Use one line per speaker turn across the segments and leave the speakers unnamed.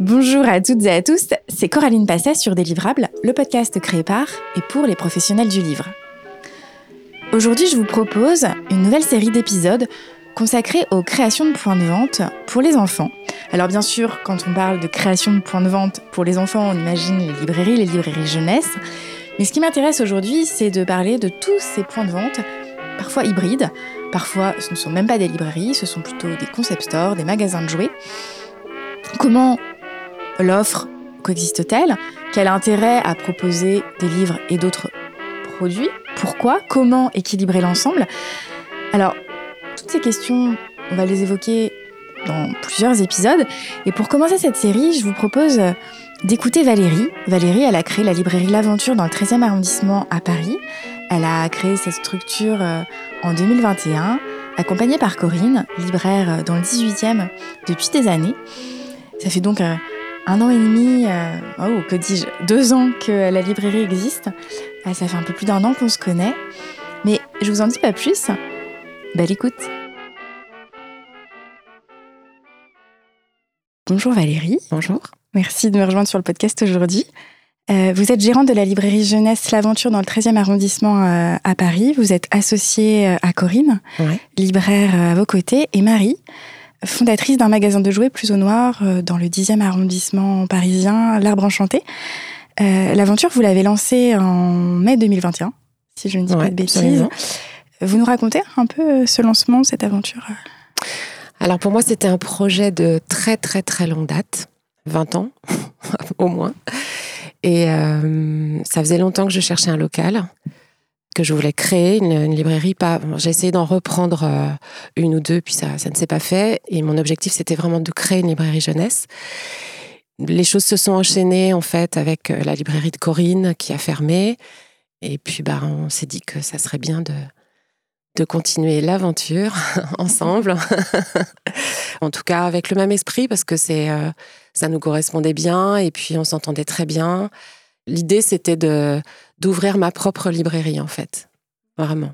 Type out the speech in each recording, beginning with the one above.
Bonjour à toutes et à tous, c'est Coraline Passet sur Délivrable, le podcast créé par et pour les professionnels du livre. Aujourd'hui, je vous propose une nouvelle série d'épisodes consacrée aux créations de points de vente pour les enfants. Alors bien sûr, quand on parle de création de points de vente pour les enfants, on imagine les librairies, les librairies jeunesse. Mais ce qui m'intéresse aujourd'hui, c'est de parler de tous ces points de vente, parfois hybrides, parfois ce ne sont même pas des librairies, ce sont plutôt des concept stores, des magasins de jouets. Comment l'offre coexiste-t-elle Quel intérêt à proposer des livres et d'autres produits? Pourquoi? Comment équilibrer l'ensemble? Alors, toutes ces questions, on va les évoquer dans plusieurs épisodes. Et pour commencer cette série, je vous propose d'écouter Valérie. Valérie, elle a créé la librairie L'Aventure dans le 13e arrondissement à Paris. Elle a créé cette structure euh, en 2021, accompagnée par Corinne, libraire dans le 18e depuis des années. Ça fait donc euh, un an et demi, euh, oh, que dis-je, deux ans que la librairie existe. Ah, ça fait un peu plus d'un an qu'on se connaît. Mais je vous en dis pas plus. Belle écoute. Bonjour Valérie.
Bonjour.
Merci de me rejoindre sur le podcast aujourd'hui. Euh, vous êtes gérante de la librairie jeunesse L'Aventure dans le 13e arrondissement euh, à Paris. Vous êtes associée à Corinne, libraire à vos côtés, et Marie, fondatrice d'un magasin de jouets plus au noir euh, dans le 10e arrondissement parisien, L'Arbre Enchanté. Euh, l'aventure, vous l'avez lancée en mai 2021, si je ne dis pas de bêtises. Vous nous racontez un peu euh, ce lancement, cette aventure
Alors pour moi, c'était un projet de très très très longue date, 20 ans au moins. Et ça faisait longtemps que je cherchais un local que je voulais créer une, librairie. Pas, j'ai essayé d'en reprendre euh, une ou deux, puis ça, ça ne s'est pas fait. Et mon objectif, c'était vraiment de créer une librairie jeunesse. Les choses se sont enchaînées en fait avec euh, la librairie de Corinne qui a fermé. Et puis, bah, on s'est dit que ça serait bien de, de continuer l'aventure ensemble. en tout cas, avec le même esprit, parce que c'est, euh, ça nous correspondait bien et puis on s'entendait très bien. L'idée, c'était de d'ouvrir ma propre librairie, en fait. Vraiment.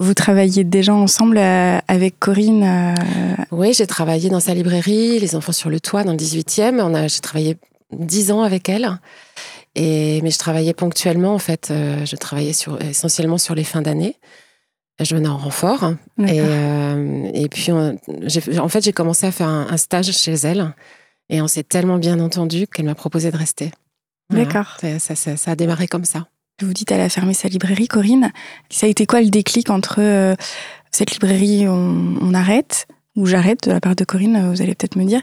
Vous travaillez déjà ensemble euh, avec Corinne euh,
Oui, j'ai travaillé dans sa librairie, Les Enfants sur le Toit, dans le 18e. On a, j'ai travaillé dix ans avec elle. Et, mais je travaillais ponctuellement, en fait. Euh, je travaillais sur, essentiellement sur les fins d'année. Je venais en renfort. Et, et, puis, en fait, j'ai commencé à faire un, un, stage chez elle. Et on s'est tellement bien entendu qu'elle m'a proposé de rester.
D'accord.
Ça, ça, ça, a démarré comme ça.
Vous dites elle a fermé sa librairie, Corinne. Ça a été quoi le déclic entre euh, cette librairie, on, arrête ou j'arrête de la part de Corinne, euh, vous allez peut-être me dire.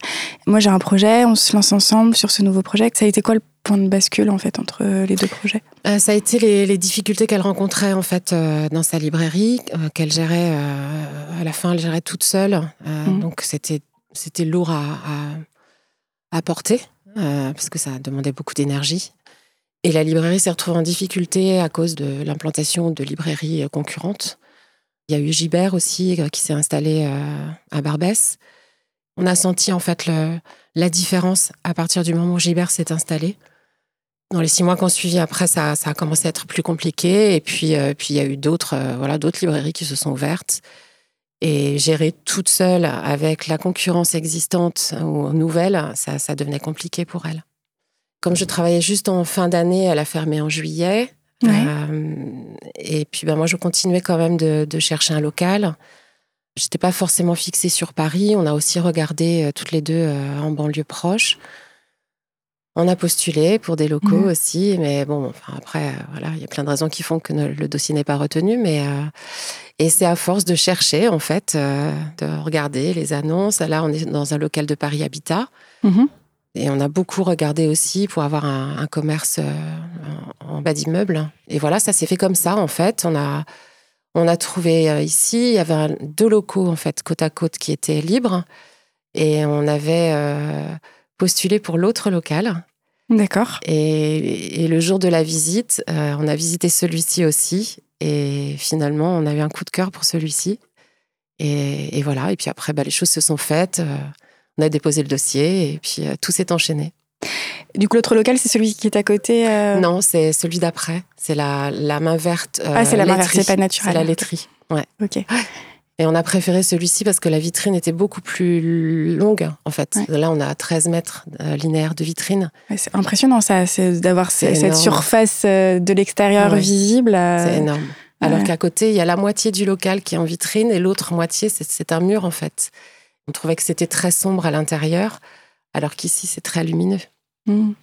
Moi j'ai un projet, on se lance ensemble sur ce nouveau projet. Ça a été quoi le point de bascule en fait entre euh, les deux projets?
Ça a été les, difficultés qu'elle rencontrait en fait dans sa librairie, qu'elle gérait à la fin, elle gérait toute seule. Mmh. Donc c'était c'était lourd à, à, à porter. Parce que ça demandait beaucoup d'énergie. Et la librairie s'est retrouvée en difficulté à cause de l'implantation de librairies euh, concurrentes. Il y a eu Gibert aussi euh, qui s'est installé à Barbès. On a senti en fait la différence à partir du moment où Gibert s'est installé. Dans les six mois qu'on suivi après, ça, ça, a commencé à être plus compliqué. Et puis, puis il y a eu d'autres, voilà, d'autres librairies qui se sont ouvertes. Et gérer toute seule avec la concurrence existante ou nouvelle, ça, ça devenait compliqué pour elle. Comme je travaillais juste en fin d'année, elle a fermé en juillet. Euh, et puis ben, moi, je continuais quand même de, de chercher un local. J'étais pas forcément fixée sur Paris. On a aussi regardé euh, toutes les deux euh, en banlieue proche. On a postulé pour des locaux mmh. aussi, mais bon, enfin, après, voilà, il y a plein de raisons qui font que le dossier n'est pas retenu, mais et c'est à force de chercher, en fait, de regarder les annonces. Là, on est dans un local de Paris Habitat. Mhm. Et on a beaucoup regardé aussi pour avoir un, commerce euh, en, bas d'immeuble. Et voilà, ça s'est fait comme ça, en fait. On a, on a trouvé euh, ici, il y avait deux locaux, en fait, côte à côte, qui étaient libres. Et on avait postulé pour l'autre local.
D'accord.
Et, et, le jour de la visite, on a visité celui-ci aussi. Et finalement, on a eu un coup de cœur pour celui-ci. Et, voilà. Et puis après, bah, les choses se sont faites. Euh, on a déposé le dossier et puis euh, tout s'est enchaîné.
Du coup, l'autre local, c'est celui qui est à côté euh
Non, c'est celui d'après. C'est la, la main verte.
ah, c'est la main verte, c'est pas naturel.
C'est la laiterie. Ouais.
Ok.
Et on a préféré celui-ci parce que la vitrine était beaucoup plus longue, en fait. Là, on a 13 mètres euh, linéaires de vitrine.
c'est impressionnant, ça, d'avoir cette surface euh, de l'extérieur visible.
C'est énorme. Alors qu'à côté, il y a la moitié du local qui est en vitrine et l'autre moitié, c'est un mur, en fait. On trouvait que c'était très sombre à l'intérieur, alors qu'ici, c'est très lumineux. Hmm.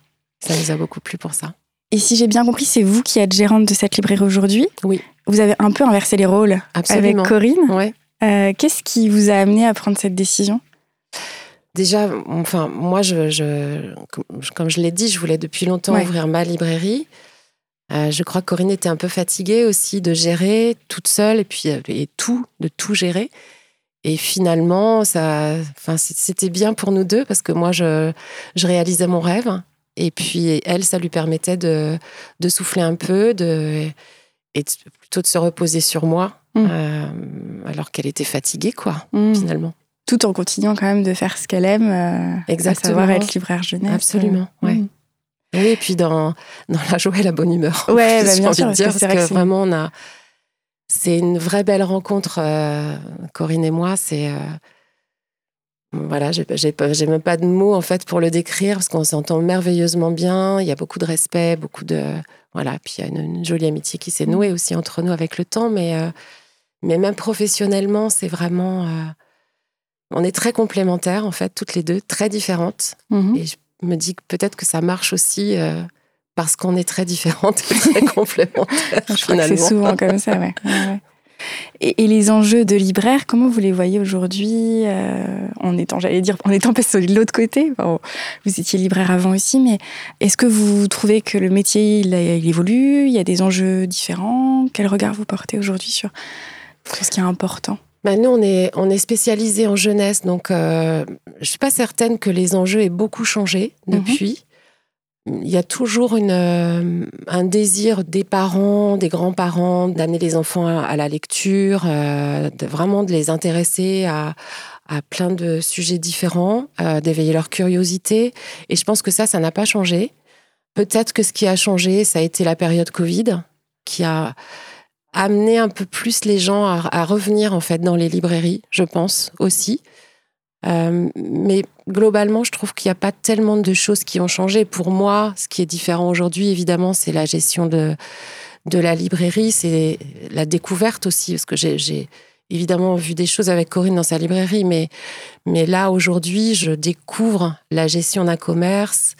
Ça nous a beaucoup plu pour ça.
Et si j'ai bien compris, c'est vous qui êtes gérante de cette librairie aujourd'hui?
Oui.
Vous avez un peu inversé les rôles avec Corinne.
Ouais.
Euh, qu'est-ce qui vous a amené à prendre cette décision?
Déjà, enfin, moi, je, comme je l'ai dit, je voulais depuis longtemps ouvrir ma librairie. Euh, je crois que Corinne était un peu fatiguée aussi de gérer toute seule et puis et tout, de tout gérer. Et finalement, ça, enfin, c'était bien pour nous deux parce que moi, je, je réalisais mon rêve. Et puis, elle, ça lui permettait de, de souffler un peu de, et plutôt de se reposer sur moi, mmh. euh, alors qu'elle était fatiguée, quoi, mmh. finalement.
Tout en continuant quand même de faire ce qu'elle aime, euh, Exactement. à savoir être libraire jeunesse.
Absolument, euh, ouais. Mmh. Oui, et puis dans, dans la joie et la bonne humeur.
Ouais, bah, bien sûr,
dire, parce que, vraiment, on a. C'est une vraie belle rencontre, Corinne et moi. C'est voilà, j'ai même pas de mots en fait pour le décrire parce qu'on s'entend merveilleusement bien. Il y a beaucoup de respect, beaucoup de voilà. Puis il y a une, jolie amitié qui s'est nouée aussi entre nous avec le temps, mais euh, mais même professionnellement, c'est vraiment euh, on est très complémentaires en fait, toutes les deux, très différentes. Mm-hmm. Et je me dis que peut-être que ça marche aussi. Parce qu'on est très différentes et très complémentaires. je
c'est souvent comme ça, ouais. ouais. Et, les enjeux de libraire, comment vous les voyez aujourd'hui euh, En étant, j'allais dire, en étant passé de l'autre côté. vous étiez libraire avant aussi, mais est-ce que vous trouvez que le métier il, évolue Il y a des enjeux différents? Quel regard vous portez aujourd'hui sur, ce qui est important?
Bah, nous, on est, on est spécialisé en jeunesse, donc euh, je ne suis pas certaine que les enjeux aient beaucoup changé mhm. depuis il y a toujours euh, un désir des parents, des grands-parents, d'amener les enfants à, la lecture, euh, de, vraiment de les intéresser à, à plein de sujets différents, euh, d'éveiller leur curiosité. Et je pense que ça, ça n'a pas changé. Peut-être que ce qui a changé, ça a été la période Covid, qui a amené un peu plus les gens à, à revenir en fait dans les librairies, je pense aussi. Euh, mais globalement, je trouve qu'il n'y a pas tellement de choses qui ont changé. Pour moi, ce qui est différent aujourd'hui, évidemment, c'est la gestion de, de la librairie, c'est la découverte aussi, parce que j'ai évidemment vu des choses avec Corinne dans sa librairie, mais, mais là, aujourd'hui, je découvre la gestion d'un commerce,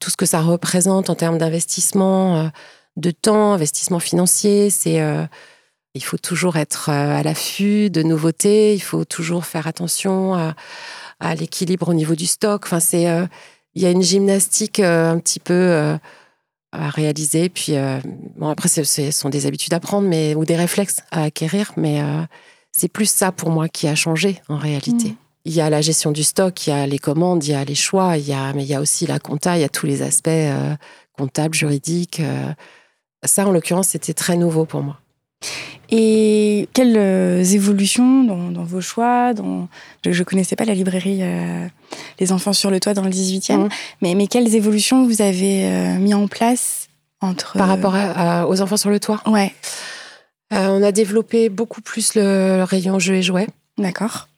tout ce que ça représente en termes d'investissement, euh, de temps, investissement financier. C'est. Euh, il faut toujours être euh, à l'affût de nouveautés, il faut toujours faire attention à, l'équilibre au niveau du stock. Enfin, c'est, euh, il y a une gymnastique euh, un petit peu à réaliser. Puis, bon, après, ce sont des habitudes à prendre, mais ou des réflexes à acquérir. Mais c'est plus ça pour moi qui a changé en réalité. Mmh. Il y a la gestion du stock, il y a les commandes, il y a les choix, il y a, mais il y a aussi la compta, il y a tous les aspects comptables, juridiques. ça, en l'occurrence, c'était très nouveau pour moi.
Et quelles euh, évolutions dans, vos choix dans... Je ne connaissais pas la librairie euh, Les Enfants sur le Toit dans le 18e, mmh. mais, mais quelles évolutions vous avez euh, mis en place entre...
Par rapport aux Enfants sur le Toit?
Ouais.
on a développé beaucoup plus le rayon jeux et jouets.
D'accord.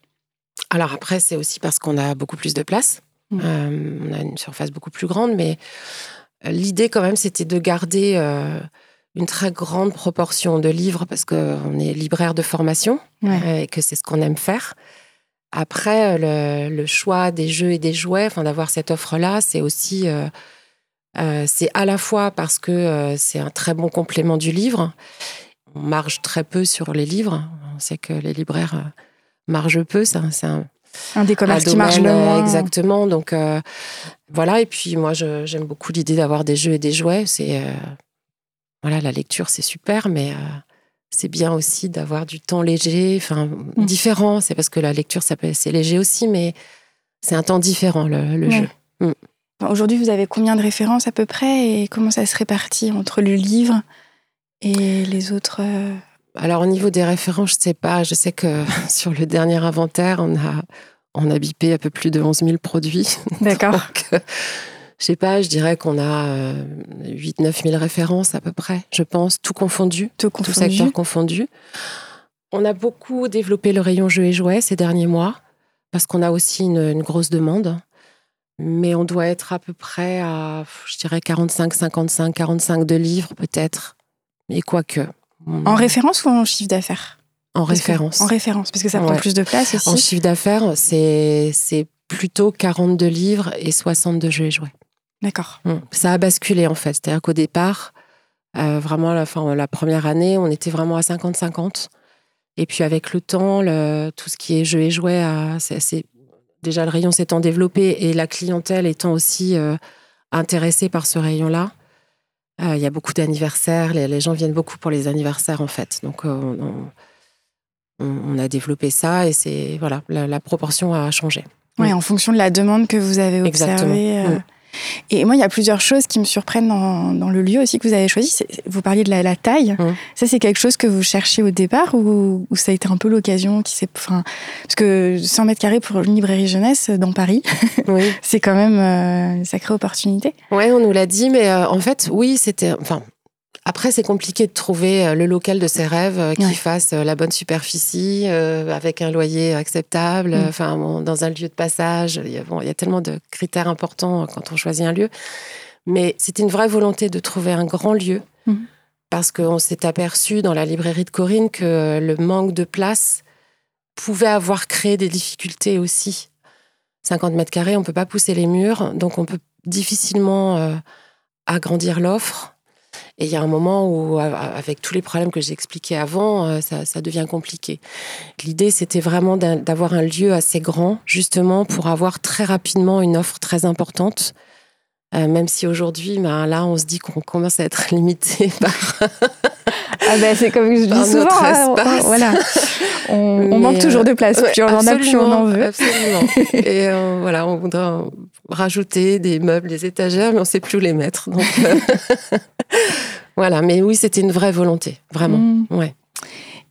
Alors après, c'est aussi parce qu'on a beaucoup plus de place. Mmh. on a une surface beaucoup plus grande, mais l'idée quand même, c'était de garder une très grande proportion de livres parce qu'on est libraire de formation euh, et que c'est ce qu'on aime faire. Après, le, choix des jeux et des jouets, enfin d'avoir cette offre-là, c'est aussi, euh, euh, c'est à la fois parce que c'est un très bon complément du livre. On marge très peu sur les livres. On sait que les libraires margent peu. C'est un,
un des commerces qui marche le moins.
Exactement. Donc voilà. Et puis moi, j'aime beaucoup l'idée d'avoir des jeux et des jouets. C'est voilà, la lecture, c'est super, mais euh, c'est bien aussi d'avoir du temps léger, enfin, mm. différent. C'est parce que la lecture, c'est léger aussi, mais c'est un temps différent, le, jeu. Mm.
Aujourd'hui, vous avez combien de références à peu près et comment ça se répartit entre le livre et les autres euh?
Alors, au niveau des références, je ne sais pas. Je sais que sur le dernier inventaire, on a, on a bipé un peu plus de 11 000 produits.
D'accord.
Euh, je sais pas, je dirais qu'on a 8-9 000 références à peu près, je pense, tout confondu,
tout,
confondu. tout secteur confondu. On a beaucoup développé le rayon jeux et jouets ces derniers mois, parce qu'on a aussi une, grosse demande. Mais on doit être à peu près à, je dirais, 45, 55, 45 de livres peut-être. Et quoique.
En référence ou en chiffre d'affaires?
En référence.
en référence, parce que ça prend plus de place aussi.
En chiffre d'affaires, c'est plutôt 42 livres et 62 jeux et jouets.
D'accord.
Hum. Ça a basculé en fait. C'est-à-dire qu'au départ, euh, vraiment, la, fin, la première année, on était vraiment à 50-50. Et puis avec le temps, le, tout ce qui est jeux et jouets, c'est, déjà le rayon s'étant développé et la clientèle étant aussi euh, intéressée par ce rayon-là. Euh, il y a beaucoup d'anniversaires, les, gens viennent beaucoup pour les anniversaires en fait. Donc on, a développé ça et c'est voilà, la, proportion a changé.
Oui, en fonction de la demande que vous avez observée.
Exactement.
Et moi, il y a plusieurs choses qui me surprennent dans, le lieu aussi que vous avez choisi. Vous parliez de la, taille. Mmh. Ça, c'est quelque chose que vous cherchiez au départ ou, ça a été un peu l'occasion qui s'est. Enfin, parce que 100 mètres carrés pour une librairie jeunesse dans Paris, oui. c'est quand même euh, une sacrée opportunité.
Oui, on nous l'a dit, mais euh, en fait, oui, c'était. Enfin, après, c'est compliqué de trouver euh, le local de ses rêves euh, qui fasse euh, la bonne superficie, avec un loyer acceptable, mm. enfin, dans un lieu de passage. Il y, a, bon, il y a tellement de critères importants quand on choisit un lieu. Mais c'était une vraie volonté de trouver un grand lieu, mm. parce qu'on s'est aperçu dans la librairie de Corinne que le manque de place pouvait avoir créé des difficultés aussi. 50 mètres carrés, on ne peut pas pousser les murs, donc on peut difficilement agrandir l'offre. Et il y a un moment où, avec tous les problèmes que j'ai expliqués avant, euh, ça, devient compliqué. L'idée, c'était vraiment d'avoir un lieu assez grand, justement, pour avoir très rapidement une offre très importante. Euh, même si aujourd'hui, ben, là, on se dit qu'on commence à être limité par.
ah ben, c'est comme je dis souvent, hein, on, manque toujours de place. on en a, plus on en veut.
Absolument. Et euh, voilà, on voudrait rajouter des meubles, des étagères, mais on ne sait plus où les mettre. Donc, voilà, mais oui, c'était une vraie volonté, vraiment. Mm. Ouais.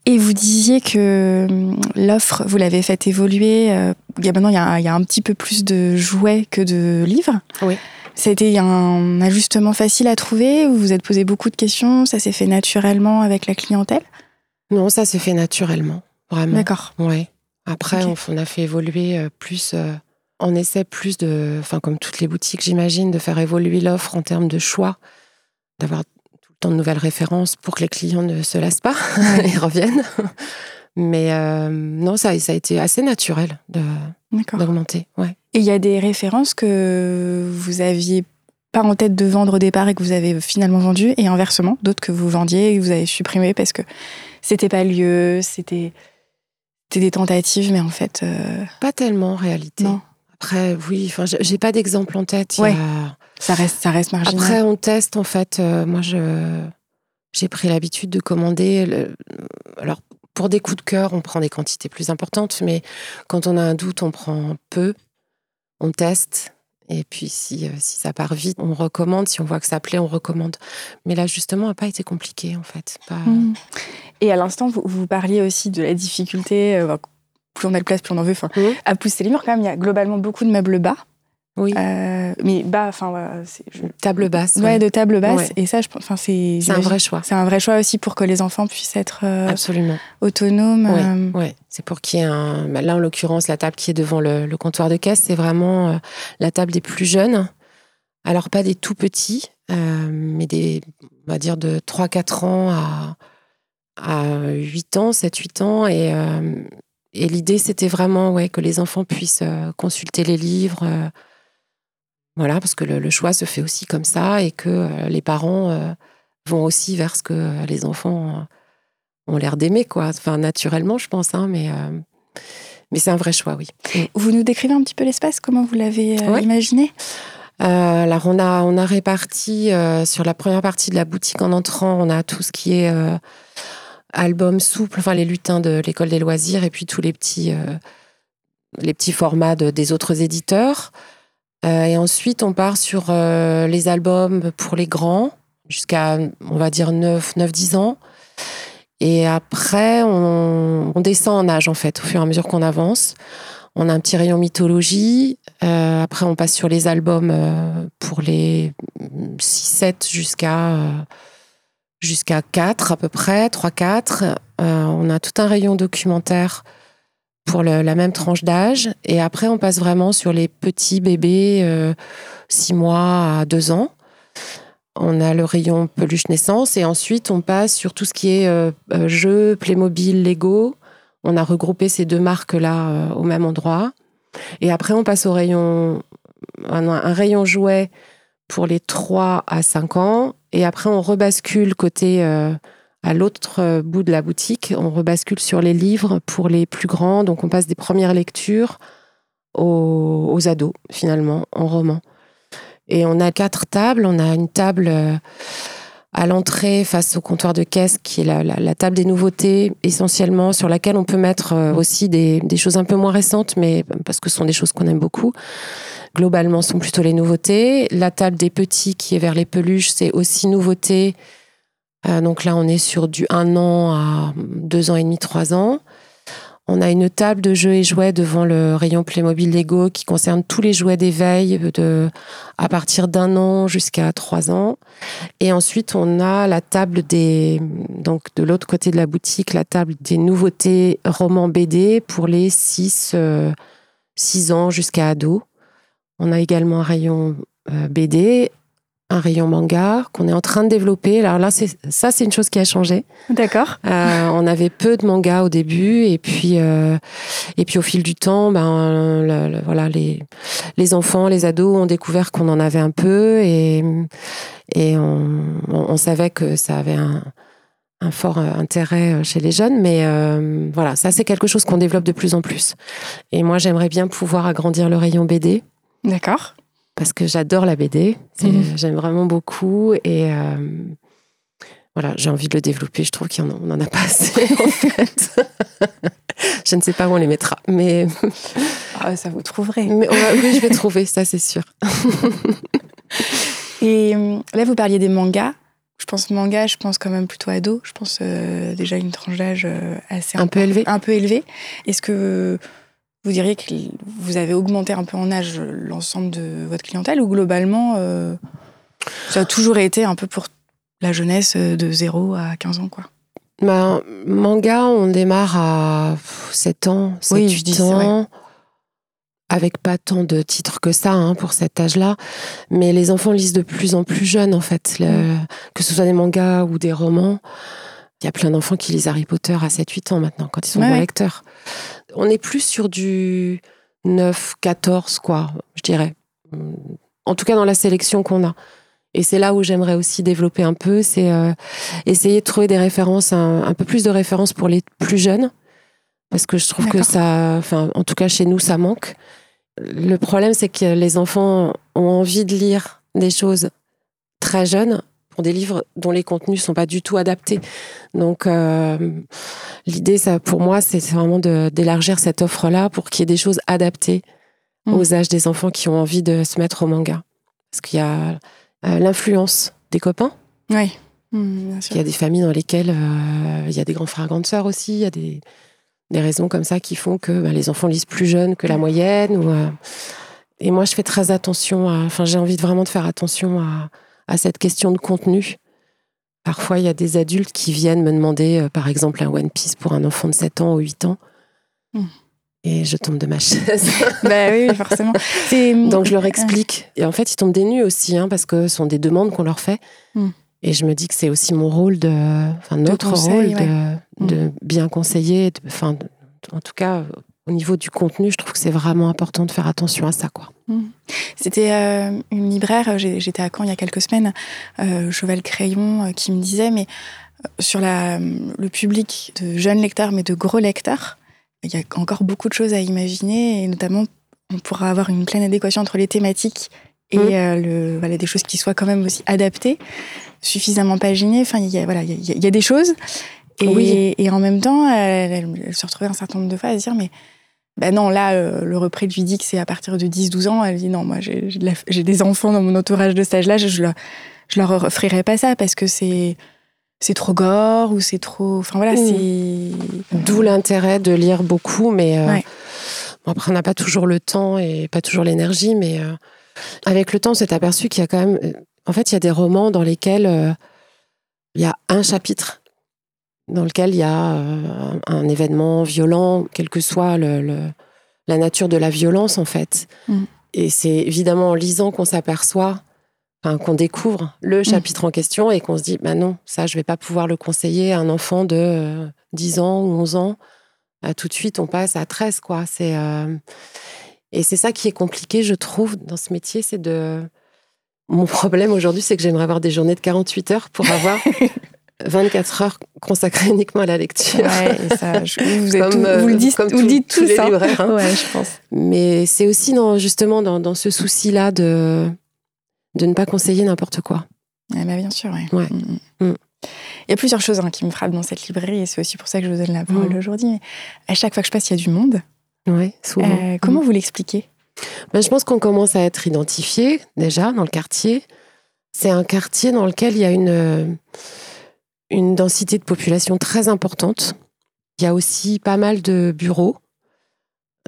Et vous disiez que hum, l'offre, vous l'avez fait évoluer. Euh, il y a maintenant, il y a, un petit peu plus de jouets que de livres.
Oui.
Été un ajustement facile à trouver ou vous vous êtes posé beaucoup de questions Ça s'est fait naturellement avec la clientèle?
Non, ça s'est fait naturellement, vraiment.
D'accord.
Oui. Après, on, a fait évoluer euh, plus. Euh, on essaie plus de, enfin, comme toutes les boutiques, j'imagine, de faire évoluer l'offre en termes de choix, d'avoir de nouvelles références pour que les clients ne se lassent pas et reviennent. Mais euh, non, ça, ça a été assez naturel d'augmenter. Ouais.
Et il y a des références que vous aviez pas en tête de vendre au départ et que vous avez finalement vendu, et inversement, d'autres que vous vendiez et que vous avez supprimé parce que c'était pas lieu, c'était des tentatives, mais en fait. Euh,
pas tellement en réalité. Non. Après, oui, enfin, j'ai pas d'exemple en tête.
Ouais. Ça reste, ça reste marginal.
Après, on teste en fait. Euh, moi, je j'ai pris l'habitude de commander. alors, pour des coups de cœur, on prend des quantités plus importantes, mais quand on a un doute, on prend peu. On teste. Et puis, si, euh, si ça part vite, on recommande. Si on voit que ça plaît, on recommande. Mais l'ajustement n'a pas été compliqué, en fait. Mmh.
Et à l'instant, vous, vous, parliez aussi de la difficulté, euh, plus on a de place, plus on en veut. Enfin, mmh. à pousser les murs, quand même, il y a globalement beaucoup de meubles bas.
Oui.
Euh, mais bas, enfin,
table basse.
Ouais, de table basse. Et ça, je enfin, c'est.
C'est un vrai choix.
C'est un vrai choix aussi pour que les enfants puissent être euh,
absolument
autonomes.
Oui, euh. c'est pour qu'il y ait un. Bah, là, en l'occurrence, la table qui est devant le, comptoir de caisse, c'est vraiment la table des plus jeunes. Alors pas des tout petits, mais des, on va dire de 3-4 ans à à 8 ans, 7-8 ans, et et l'idée, c'était vraiment ouais, que les enfants puissent euh, consulter les livres. Euh, voilà, parce que le, choix se fait aussi comme ça et que euh, les parents vont aussi vers ce que les enfants ont l'air d'aimer, quoi. Enfin, naturellement, je pense, hein, mais, mais c'est un vrai choix, oui.
Vous nous décrivez un petit peu l'espace, comment vous l'avez imaginé?
Alors on a on a réparti sur la première partie de la boutique en entrant, on a tout ce qui est albums souples, enfin les lutins de l'école des loisirs et puis tous les petits, euh, les petits formats des autres éditeurs. Euh, et ensuite, on part sur euh, les albums pour les grands, jusqu'à, on va dire, 9-10 ans. Et après, on, descend en âge, en fait, au fur et à mesure qu'on avance. On a un petit rayon mythologie. après, on passe sur les albums pour les 6-7 jusqu'à jusqu'à 4 à peu près, 3-4. on a tout un rayon documentaire pour la même tranche d'âge. Et après, on passe vraiment sur les petits bébés, 6 mois à 2 ans. On a le rayon peluche naissance et ensuite on passe sur tout ce qui est euh, euh, jeux, Playmobil, Lego. On a regroupé ces deux marques-là euh, au même endroit. Et après, on passe au rayon, un, rayon jouet pour les 3 à 5 ans. Et après, on rebascule côté, à l'autre bout de la boutique, on rebascule sur les livres pour les plus grands. Donc, on passe des premières lectures aux, ados, finalement, en roman. Et on a quatre tables. On a une table euh, à l'entrée face au comptoir de caisse qui est la, table des nouveautés essentiellement sur laquelle on peut mettre euh, aussi des, choses un peu moins récentes mais parce que ce sont des choses qu'on aime beaucoup globalement ce sont plutôt les nouveautés la table des petits qui est vers les peluches c'est aussi nouveautés euh, donc là on est sur du un an à deux ans et demi trois ans on a une table de jeux et jouets devant le rayon Playmobil Lego qui concerne tous les jouets d'éveil de, à partir d'un an jusqu'à trois ans. Et ensuite, on a la table des, donc de l'autre côté de la boutique, la table des nouveautés romans BD pour les 6, euh, ans jusqu'à ado. On a également un rayon euh, BD un rayon manga qu'on est en train de développer. Alors là, ça, c'est une chose qui a changé.
D'accord.
Euh, on avait peu de mangas au début, et puis euh, et puis au fil du temps, ben voilà, les les enfants, les ados ont découvert qu'on en avait un peu, et et on, on, savait que ça avait un un fort intérêt chez les jeunes, mais euh, voilà, ça c'est quelque chose qu'on développe de plus en plus. Et moi, j'aimerais bien pouvoir agrandir le rayon BD.
D'accord
parce que j'adore la BD. Mhm. J'aime vraiment beaucoup et euh, voilà, j'ai envie de le développer. Je trouve qu'on n'en a pas assez en fait. je ne sais pas où on les mettra, mais
ah, ça vous trouverez.
Mais, oui, je vais trouver, ça c'est sûr.
et euh, là, vous parliez des mangas. Je pense manga, je pense quand même plutôt ado. Je pense euh, déjà une tranche d'âge assez
un peu élevée.
Un peu élevée. Est-ce que vous diriez que vous avez augmenté un peu en âge l'ensemble de votre clientèle ou globalement, euh, ça a toujours été un peu pour la jeunesse euh, de 0 à 15 ans quoi?
Ben, Manga, on démarre à 7 ans, 7, oui, 8 ans. Avec pas tant de titres que ça hein, pour cet âge-là, mais les enfants lisent de plus en plus jeunes en fait, que ce soit des mangas ou des romans. Il y a plein d'enfants qui lisent Harry Potter à 7-8 ans maintenant, quand ils sont bons lecteurs. On est plus sur du 9-14, quoi, je dirais. En tout cas, dans la sélection qu'on a. Et c'est là où j'aimerais aussi développer un peu, c'est euh, essayer de trouver des références, un, peu plus de références pour les plus jeunes. Parce que je trouve que ça, enfin, en tout cas chez nous, ça manque. Le problème, c'est que les enfants ont envie de lire des choses très jeunes pour des livres dont les contenus sont pas du tout adaptés. Donc euh, l'idée, ça, pour moi, c'est vraiment d'élargir cette offre-là pour qu'il y ait des choses adaptées mm. aux âges des enfants qui ont envie de se mettre au manga. Parce qu'il y a euh, l'influence des copains.
Oui.
Mm, il y a des familles dans lesquelles euh, il y a des grands frères, grandes sœurs aussi. Il y a des, des raisons comme ça qui font que bah, les enfants lisent plus jeunes que la moyenne. Ou, et moi, je fais très attention. Enfin, j'ai envie de vraiment de faire attention à à cette question de contenu. Parfois, il y a des adultes qui viennent me demander, euh, par exemple, un One Piece pour un enfant de 7 ans ou 8 ans. Hmm. Et je tombe de ma chaise.
bah oui, forcément.
Donc je leur explique. Et en fait, ils tombent des nues aussi, hein, parce que ce sont des demandes qu'on leur fait. Hmm. Et je me dis que c'est aussi mon rôle de, enfin notre rôle de, hmm. bien conseiller. Enfin, en tout cas, au niveau du contenu, je trouve que c'est vraiment important de faire attention à ça, quoi.
Mmh. C'était euh, une libraire, j'étais à Caen il y a quelques semaines, euh, Cheval Crayon, euh, qui me disait, mais sur la, le public de jeunes lecteurs, mais de gros lecteurs, il y a encore beaucoup de choses à imaginer, et notamment, on pourra avoir une pleine adéquation entre les thématiques et mmh. le, voilà, des choses qui soient quand même aussi adaptées, suffisamment paginées. Enfin, il y a, voilà, il y, a des choses. Et, et, en même temps, elle, se retrouvait un certain nombre de fois à se dire, mais ben non, là, euh, le repris lui dit que c'est à partir de 10-12 ans. Elle dit non, moi, j'ai des enfants dans mon entourage de stage là je, leur, je leur offrirai pas ça parce que c'est c'est trop gore ou c'est trop. Enfin voilà, mmh. c'est.
D'où l'intérêt de lire beaucoup, mais euh, après, on n'a pas toujours le temps et pas toujours l'énergie, mais euh, avec le temps, on s'est aperçu qu'il y a quand même. En fait, il y a des romans dans lesquels il y a un chapitre dans lequel il y a euh, un, événement violent, quelle que soit le, la nature de la violence en fait. Mm. Et c'est évidemment en lisant qu'on s'aperçoit, enfin, qu'on découvre le mm. chapitre en question et qu'on se dit, bah non, ça je vais pas pouvoir le conseiller à un enfant de 10 euh, ans ou 11 ans. Bah, tout de suite, on passe à 13 quoi. C'est euh, et c'est ça qui est compliqué, je trouve, dans ce métier, c'est de mon problème aujourd'hui, c'est que j'aimerais avoir des journées de 48 heures pour avoir 24 heures consacrées uniquement à la lecture.
Ouais, ça, vous, êtes vous, le dites, comme vous dites tout ça. Libraires, hein. ouais, je pense.
Mais c'est aussi dans, justement dans, dans ce souci-là de, de ne pas conseiller n'importe quoi.
bah bien sûr.
Ouais. Mm,
mm. Mm. Il y a plusieurs choses hein, qui me frappent dans cette librairie et c'est aussi pour ça que je vous donne la parole aujourd'hui. À chaque fois que je passe, il y a du monde.
Souvent.
Euh, comment vous l'expliquez?
Ben, Je pense qu'on commence à être identifié déjà dans le quartier. C'est un quartier dans lequel il y a une, euh, une densité de population très importante. Il y a aussi pas mal de bureaux.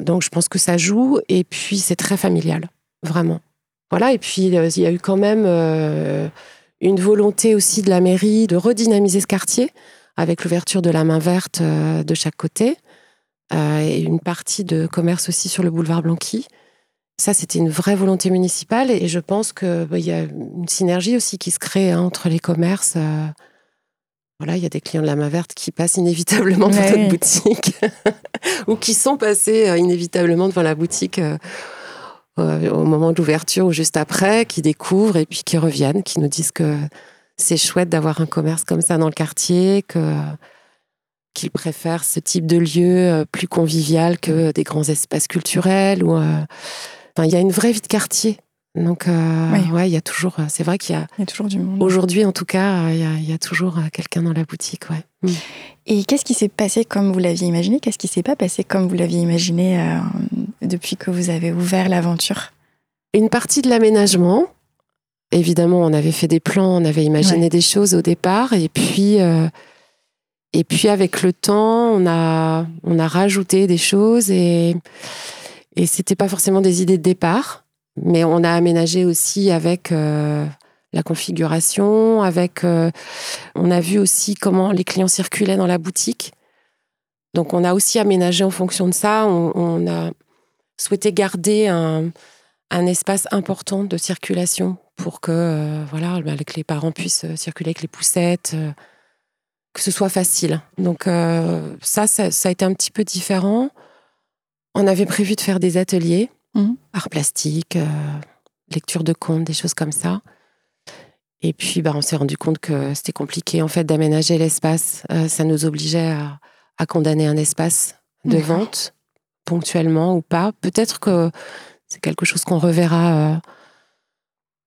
Donc je pense que ça joue. Et puis c'est très familial, vraiment. Voilà, et puis euh, il y a eu quand même euh, une volonté aussi de la mairie de redynamiser ce quartier avec l'ouverture de la main verte de chaque côté et une partie de commerce aussi sur le boulevard Blanqui. Ça, c'était une vraie volonté municipale et je pense qu'il bah, y a une synergie aussi qui se crée hein, entre les commerces. Euh. voilà, il y a des clients de la main verte qui passent inévitablement devant notre boutique ou qui sont passés euh, inévitablement devant la boutique euh, au moment de l'ouverture ou juste après, qui découvrent et puis qui reviennent, qui nous disent que c'est chouette d'avoir un commerce comme ça dans le quartier, que qu'ils préfèrent ce type de lieu plus convivial que des grands espaces culturels ou il y a une vraie vie de quartier. Donc, euh, ouais, il y a toujours. Euh, c'est vrai qu'il y a.
Il y a toujours du monde.
Aujourd'hui, en tout cas, il y a, il y a toujours euh, quelqu'un dans la boutique, ouais.
Mm. Et qu'est-ce qui s'est passé comme vous l'aviez imaginé? Qu'est-ce qui s'est pas passé comme vous l'aviez imaginé depuis que vous avez ouvert l'aventure?
Une partie de l'aménagement. Évidemment, on avait fait des plans, on avait imaginé des choses au départ, et puis. et puis avec le temps, on a, on a rajouté des choses et, et c'était pas forcément des idées de départ, mais on a aménagé aussi avec euh, la configuration, avec. Euh, on a vu aussi comment les clients circulaient dans la boutique. Donc on a aussi aménagé en fonction de ça. On, a souhaité garder un, espace important de circulation pour que euh, voilà, bah, que les parents puissent circuler avec les poussettes, que ce soit facile. Donc ça, ça, a été un petit peu différent. On avait prévu de faire des ateliers, mhm. art plastique, euh, lecture de contes, des choses comme ça. Et puis, bah, on s'est rendu compte que c'était compliqué en fait d'aménager l'espace. Euh, ça nous obligeait à, condamner un espace de vente, ponctuellement ou pas. Peut-être que c'est quelque chose qu'on reverra euh,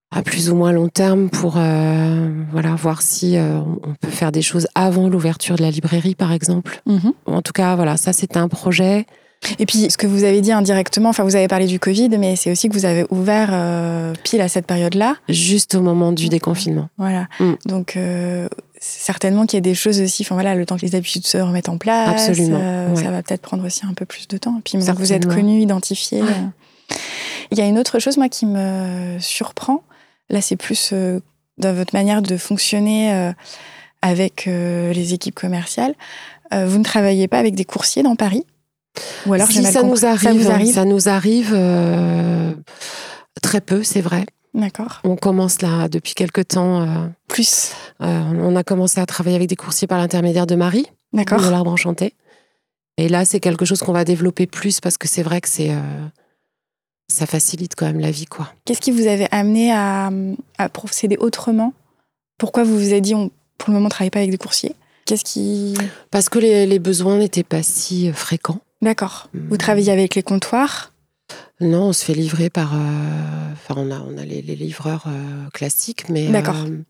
à plus ou moins long terme pour voilà voir si on peut faire des choses avant l'ouverture de la librairie, par exemple. Mhm. En tout cas, voilà, ça c'était un projet.
Et puis, ce que vous avez dit indirectement, enfin, vous avez parlé du Covid, mais c'est aussi que vous avez ouvert euh, pile à cette période-là.
Juste au moment du déconfinement.
Voilà. Mm. Donc, euh, certainement qu'il y a des choses aussi, enfin voilà, le temps que les habitudes se remettent en place.
Absolument. Euh,
ça va peut-être prendre aussi un peu plus de temps. Et puis, vous êtes connu, identifié. Il y a une autre chose, moi, qui me surprend. Là, c'est plus dans votre manière de fonctionner avec les équipes commerciales. vous ne travaillez pas avec des coursiers dans Paris?
Ou alors si ça nous, arrive, ça nous arrive, euh, très peu, c'est vrai.
D'accord.
On commence là depuis quelque temps. Euh,
Plus.
Euh, on a commencé à travailler avec des coursiers par l'intermédiaire de Marie.
D'accord.
De l'arbre enchanté. Et là, c'est quelque chose qu'on va développer plus parce que c'est vrai que c'est ça facilite quand même la vie, quoi.
Qu'est-ce qui vous avait amené à, procéder autrement? Pourquoi vous vous êtes dit, on, pour le moment, on travaille pas avec des coursiers? Qu'est-ce qui
Parce que les, les besoins n'étaient pas si fréquents.
D'accord. Vous hmm. travaillez avec les comptoirs?
Non, on se fait livrer par. Euh, enfin, on a, on a les, livreurs euh, classiques, mais.
D'accord.
Euh,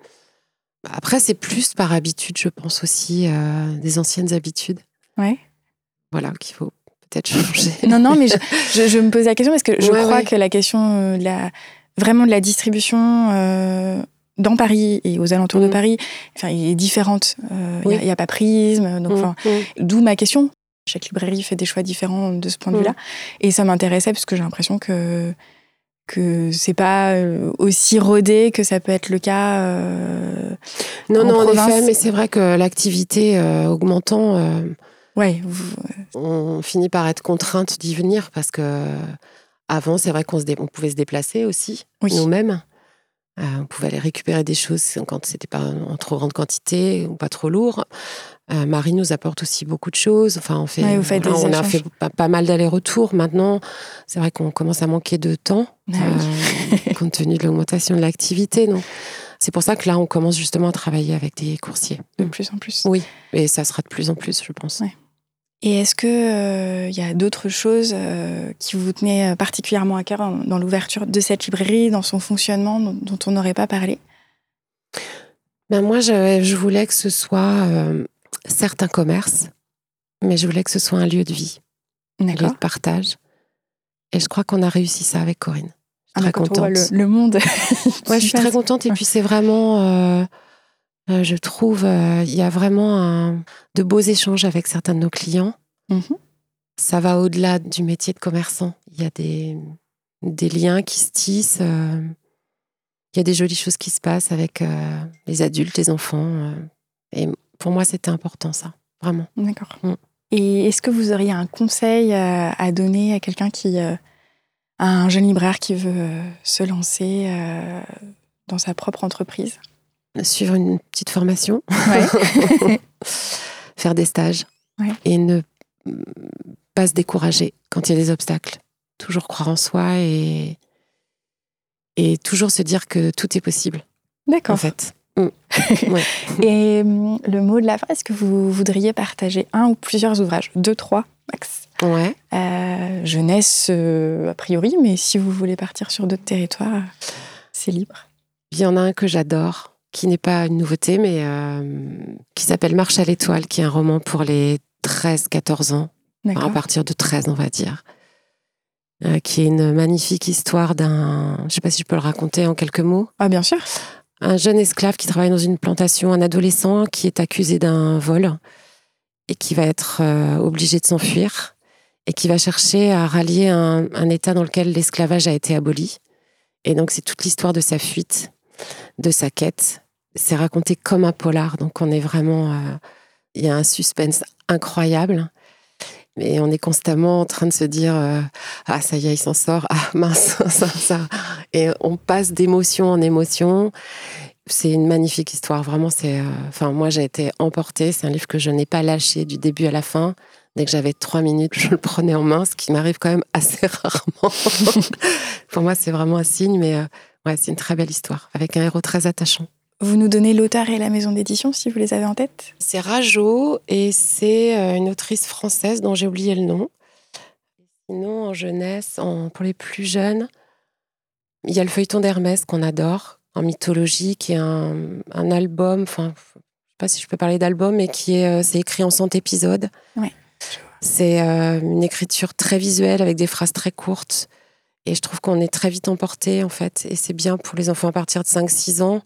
après, c'est plus par habitude, je pense aussi, des anciennes habitudes.
Ouais.
Voilà, qu'il faut peut-être changer.
non, non, mais je, me pose la question parce que je crois que la question de la, vraiment de la distribution dans Paris et aux alentours de hmm. Paris, enfin, est différente. Il n'y a, pas prisme, donc, hmm. d'où ma question. Chaque librairie fait des choix différents de ce point de vue-là. Mm. Et ça m'intéressait parce que j'ai l'impression que que c'est pas euh, aussi rodé que ça peut être le cas. Euh,
non,
en
non, en
province.
effet, mais c'est vrai que l'activité euh, augmentant, euh,
Ouais,
on finit par être contrainte d'y venir parce que avant, c'est vrai qu'on se dé- on pouvait se déplacer aussi
Oui.
nous-mêmes. On pouvait aller récupérer des choses quand c'était pas en trop grande quantité ou pas trop lourd. Euh, Marie nous apporte aussi beaucoup de choses. Enfin, on fait,
Ouais,
voilà, on a fait pas, pas mal d'allers-retours. Maintenant, c'est vrai qu'on commence à manquer de temps
Ah
euh, compte tenu de l'augmentation de l'activité. Donc, c'est pour ça que là, on commence justement à travailler avec des coursiers.
de plus en plus.
Oui, et ça sera de plus en plus, je pense.
Ouais. Et est-ce que il y a d'autres choses euh, qui vous tenaient particulièrement à cœur dans, dans l'ouverture de cette librairie, dans son fonctionnement, dont, dont on n'aurait pas parlé?
Ben moi, je, je voulais que ce soit euh, certes un commerce, mais je voulais que ce soit un lieu de vie, un lieu de partage. Et je crois qu'on a réussi ça avec Corinne.
Ah,
très contente.
le, le monde.
Ouais, je suis très contente. Et puis c'est vraiment, euh, euh, je trouve, euh, il y a vraiment un- de beaux échanges avec certains de nos clients.
Mhm.
Ça va au-delà du métier de commerçant. Il y a des, des liens qui se tissent. il y a des jolies choses qui se passent avec les adultes, les enfants. et pour moi, c'était important, ça. Vraiment.
D'accord.
Mm.
Et est-ce que vous auriez un conseil euh, à donner à quelqu'un qui, euh, à un jeune libraire qui veut euh, se lancer dans sa propre entreprise?
Suivre une petite formation.
Ouais.
Faire des stages.
Ouais.
Et ne pas se décourager quand il y a des obstacles. Toujours croire en soi et, et toujours se dire que tout est possible,
D'accord.
en fait. Mm. Ouais.
Et hum, le mot de la fin, est-ce que vous voudriez partager un ou plusieurs ouvrages? Deux, trois, max
Ouais.
Euh, Jeunesse, euh, a priori, mais si vous voulez partir sur d'autres territoires, c'est libre.
Il y en a un que j'adore, qui n'est pas une nouveauté, mais euh, qui s'appelle Marche à l'étoile, qui est un roman pour les 13-14 ans, enfin, à partir de 13, on va dire. Euh, qui est une magnifique histoire d'un. Je ne sais pas si je peux le raconter en quelques mots.
Ah, bien sûr.
Un jeune esclave qui travaille dans une plantation, un adolescent qui est accusé d'un vol et qui va être euh, obligé de s'enfuir et qui va chercher à rallier un, État dans lequel l'esclavage a été aboli. Et donc, c'est toute l'histoire de sa fuite, de sa quête. C'est raconté comme un polar, donc on est vraiment. euh, Il y a un suspense incroyable. Mais on est constamment en train de se dire euh, Ah, ça y est, il s'en sort. Ah, mince, ça, ça. Et on passe d'émotion en émotion. C'est une magnifique histoire, vraiment. C'est, euh, enfin, moi, j'ai été emportée. C'est un livre que je n'ai pas lâché du début à la fin. Dès que j'avais trois minutes, je le prenais en main, ce qui m'arrive quand même assez rarement. Pour moi, c'est vraiment un signe, mais euh, ouais, c'est une très belle histoire, avec un héros très attachant.
Vous nous donnez l'auteur et la maison d'édition, si vous les avez en tête?
C'est Rajo et c'est euh, une autrice française dont j'ai oublié le nom. Sinon, en jeunesse, en- pour les plus jeunes, il y a le feuilleton d'Hermès qu'on adore, en mythologie, qui est un, un album, enfin, je sais pas si je peux parler d'album, mais qui est, euh, c'est écrit en 100 épisodes.
Ouais.
C'est euh, une écriture très visuelle avec des phrases très courtes. Et je trouve qu'on est très vite emporté, en fait. Et c'est bien pour les enfants à partir de 5-6 ans.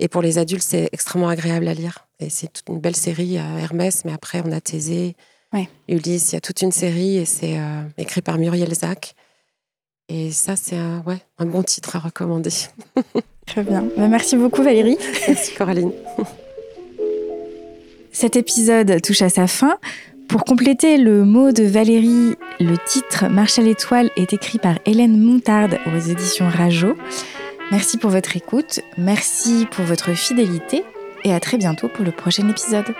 Et pour les adultes, c'est extrêmement agréable à lire. Et c'est toute une belle série à Hermès, mais après, on a Thésée,
Ouais.
Ulysse, il y a toute une série et c'est euh, écrit par Muriel Zac. Et ça, c'est un, ouais, un bon titre à recommander.
Très bien. Ben, merci beaucoup Valérie.
Merci Coraline.
Cet épisode touche à sa fin. Pour compléter le mot de Valérie, le titre Marche à l'étoile est écrit par Hélène Montarde aux éditions Rajo. Merci pour votre écoute, merci pour votre fidélité et à très bientôt pour le prochain épisode.